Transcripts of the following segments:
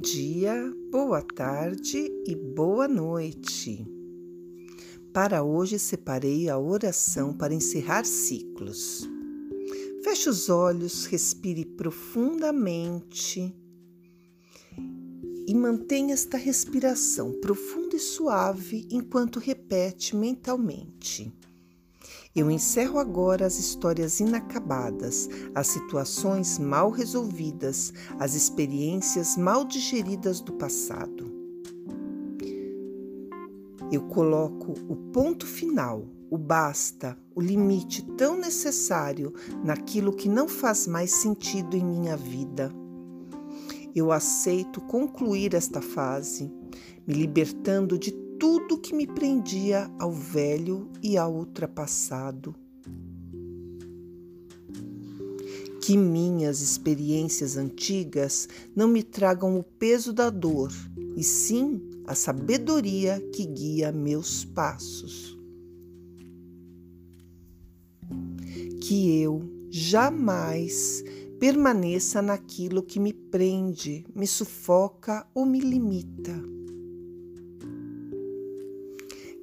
dia, boa tarde e boa noite. Para hoje separei a oração para encerrar ciclos. Feche os olhos, respire profundamente e mantenha esta respiração profunda e suave enquanto repete mentalmente. Eu encerro agora as histórias inacabadas, as situações mal resolvidas, as experiências mal digeridas do passado. Eu coloco o ponto final, o basta, o limite tão necessário naquilo que não faz mais sentido em minha vida. Eu aceito concluir esta fase, me libertando de tudo que me prendia ao velho e ao ultrapassado. Que minhas experiências antigas não me tragam o peso da dor, e sim a sabedoria que guia meus passos. Que eu jamais permaneça naquilo que me prende, me sufoca ou me limita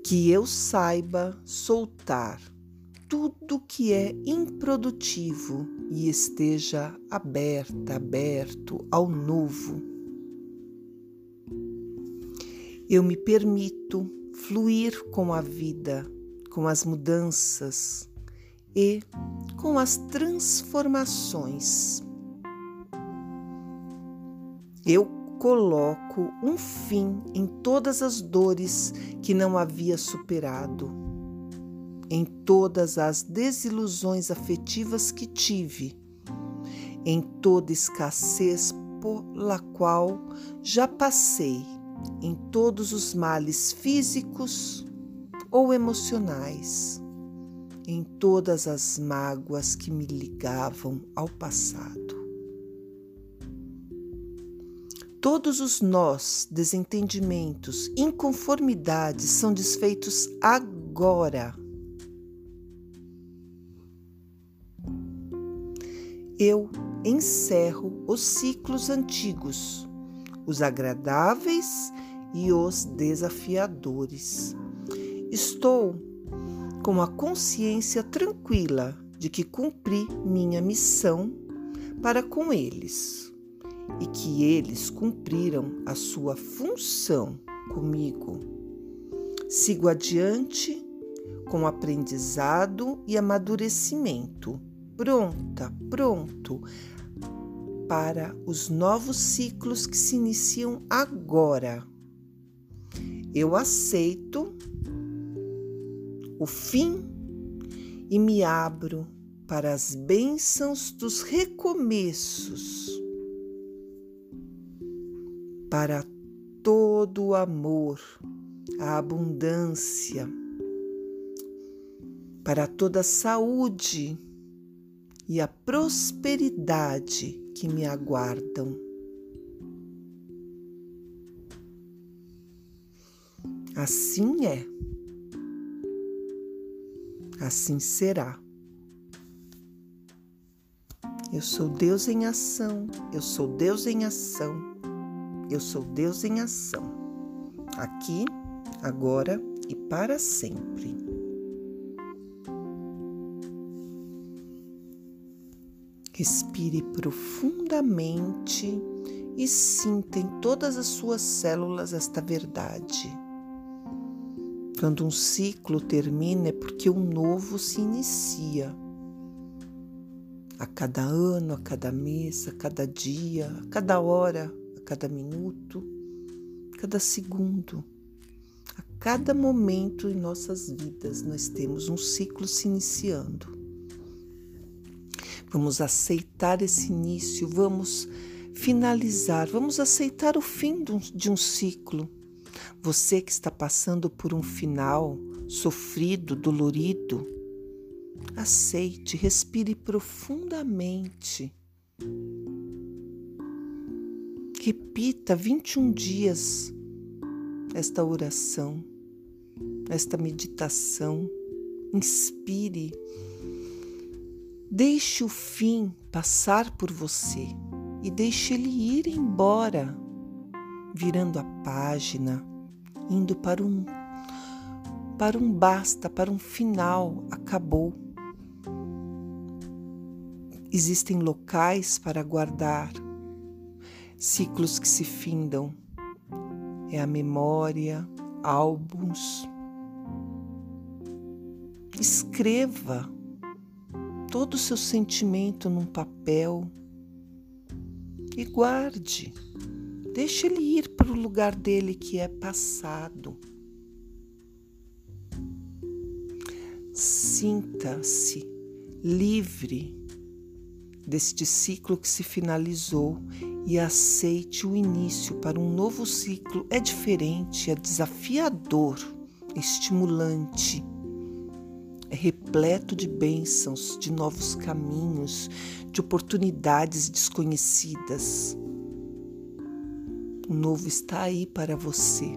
que eu saiba soltar tudo que é improdutivo e esteja aberta, aberto ao novo. Eu me permito fluir com a vida, com as mudanças e com as transformações. Eu coloco um fim em todas as dores que não havia superado, em todas as desilusões afetivas que tive, em toda escassez pela qual já passei, em todos os males físicos ou emocionais, em todas as mágoas que me ligavam ao passado. Todos os nós, desentendimentos, inconformidades são desfeitos agora. Eu encerro os ciclos antigos, os agradáveis e os desafiadores. Estou com a consciência tranquila de que cumpri minha missão para com eles e que eles cumpriram a sua função comigo. Sigo adiante com aprendizado e amadurecimento, pronta, pronto para os novos ciclos que se iniciam agora. Eu aceito o fim e me abro para as bênçãos dos recomeços para todo o amor, a abundância, para toda a saúde e a prosperidade que me aguardam. Assim é. Assim será. Eu sou Deus em ação, eu sou Deus em ação. Eu sou Deus em ação, aqui, agora e para sempre. Respire profundamente e sinta em todas as suas células esta verdade. Quando um ciclo termina é porque um novo se inicia. A cada ano, a cada mês, a cada dia, a cada hora, cada minuto, cada segundo, a cada momento em nossas vidas, nós temos um ciclo se iniciando. Vamos aceitar esse início, vamos finalizar, vamos aceitar o fim de um ciclo. Você que está passando por um final sofrido, dolorido, aceite, respire profundamente Repita 21 dias esta oração, esta meditação. Inspire. Deixe o fim passar por você e deixe ele ir embora. virando a página, indo para um para um basta, para um final, acabou. Existem locais para guardar, ciclos que se findam. É a memória, álbuns. Escreva todo o seu sentimento num papel e guarde. Deixe ele ir para o lugar dele que é passado. Sinta-se livre deste ciclo que se finalizou e aceite o início para um novo ciclo. É diferente, é desafiador, estimulante, é repleto de bênçãos, de novos caminhos, de oportunidades desconhecidas. O novo está aí para você.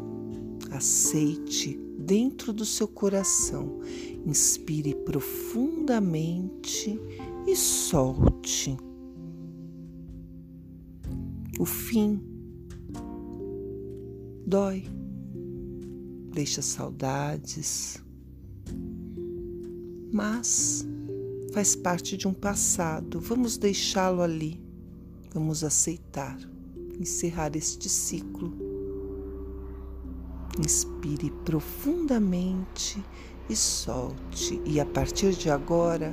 Aceite dentro do seu coração. Inspire profundamente e solte. O fim dói, deixa saudades, mas faz parte de um passado. Vamos deixá-lo ali, vamos aceitar, encerrar este ciclo Inspire profundamente e solte. E a partir de agora,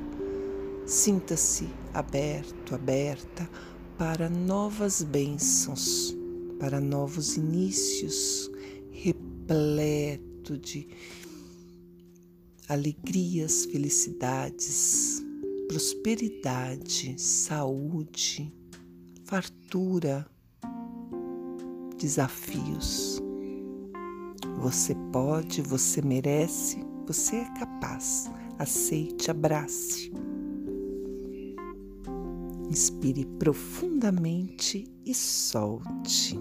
sinta-se aberto, aberta para novas bênçãos, para novos inícios, repleto de alegrias, felicidades, prosperidade, saúde, fartura, desafios. Você pode, você merece, você é capaz. Aceite, abrace. Inspire profundamente e solte.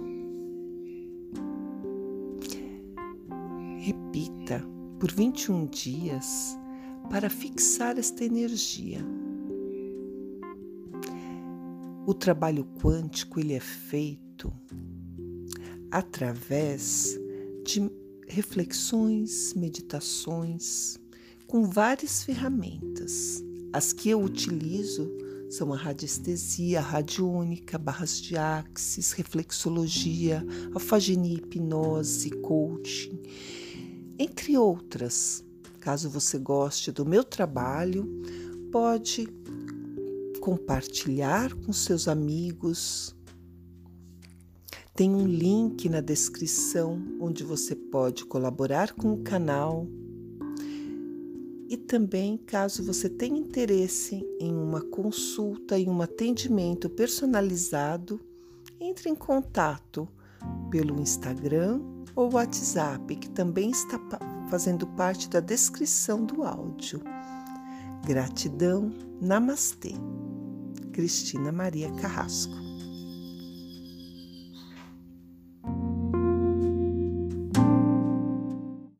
Repita por 21 dias para fixar esta energia. O trabalho quântico ele é feito através de reflexões, meditações com várias ferramentas. As que eu utilizo são a radiestesia, a radiônica, barras de axis, reflexologia, alfagenia, hipnose, coaching, entre outras. Caso você goste do meu trabalho, pode compartilhar com seus amigos, tem um link na descrição onde você pode colaborar com o canal. E também, caso você tenha interesse em uma consulta e um atendimento personalizado, entre em contato pelo Instagram ou WhatsApp, que também está fazendo parte da descrição do áudio. Gratidão, Namastê. Cristina Maria Carrasco.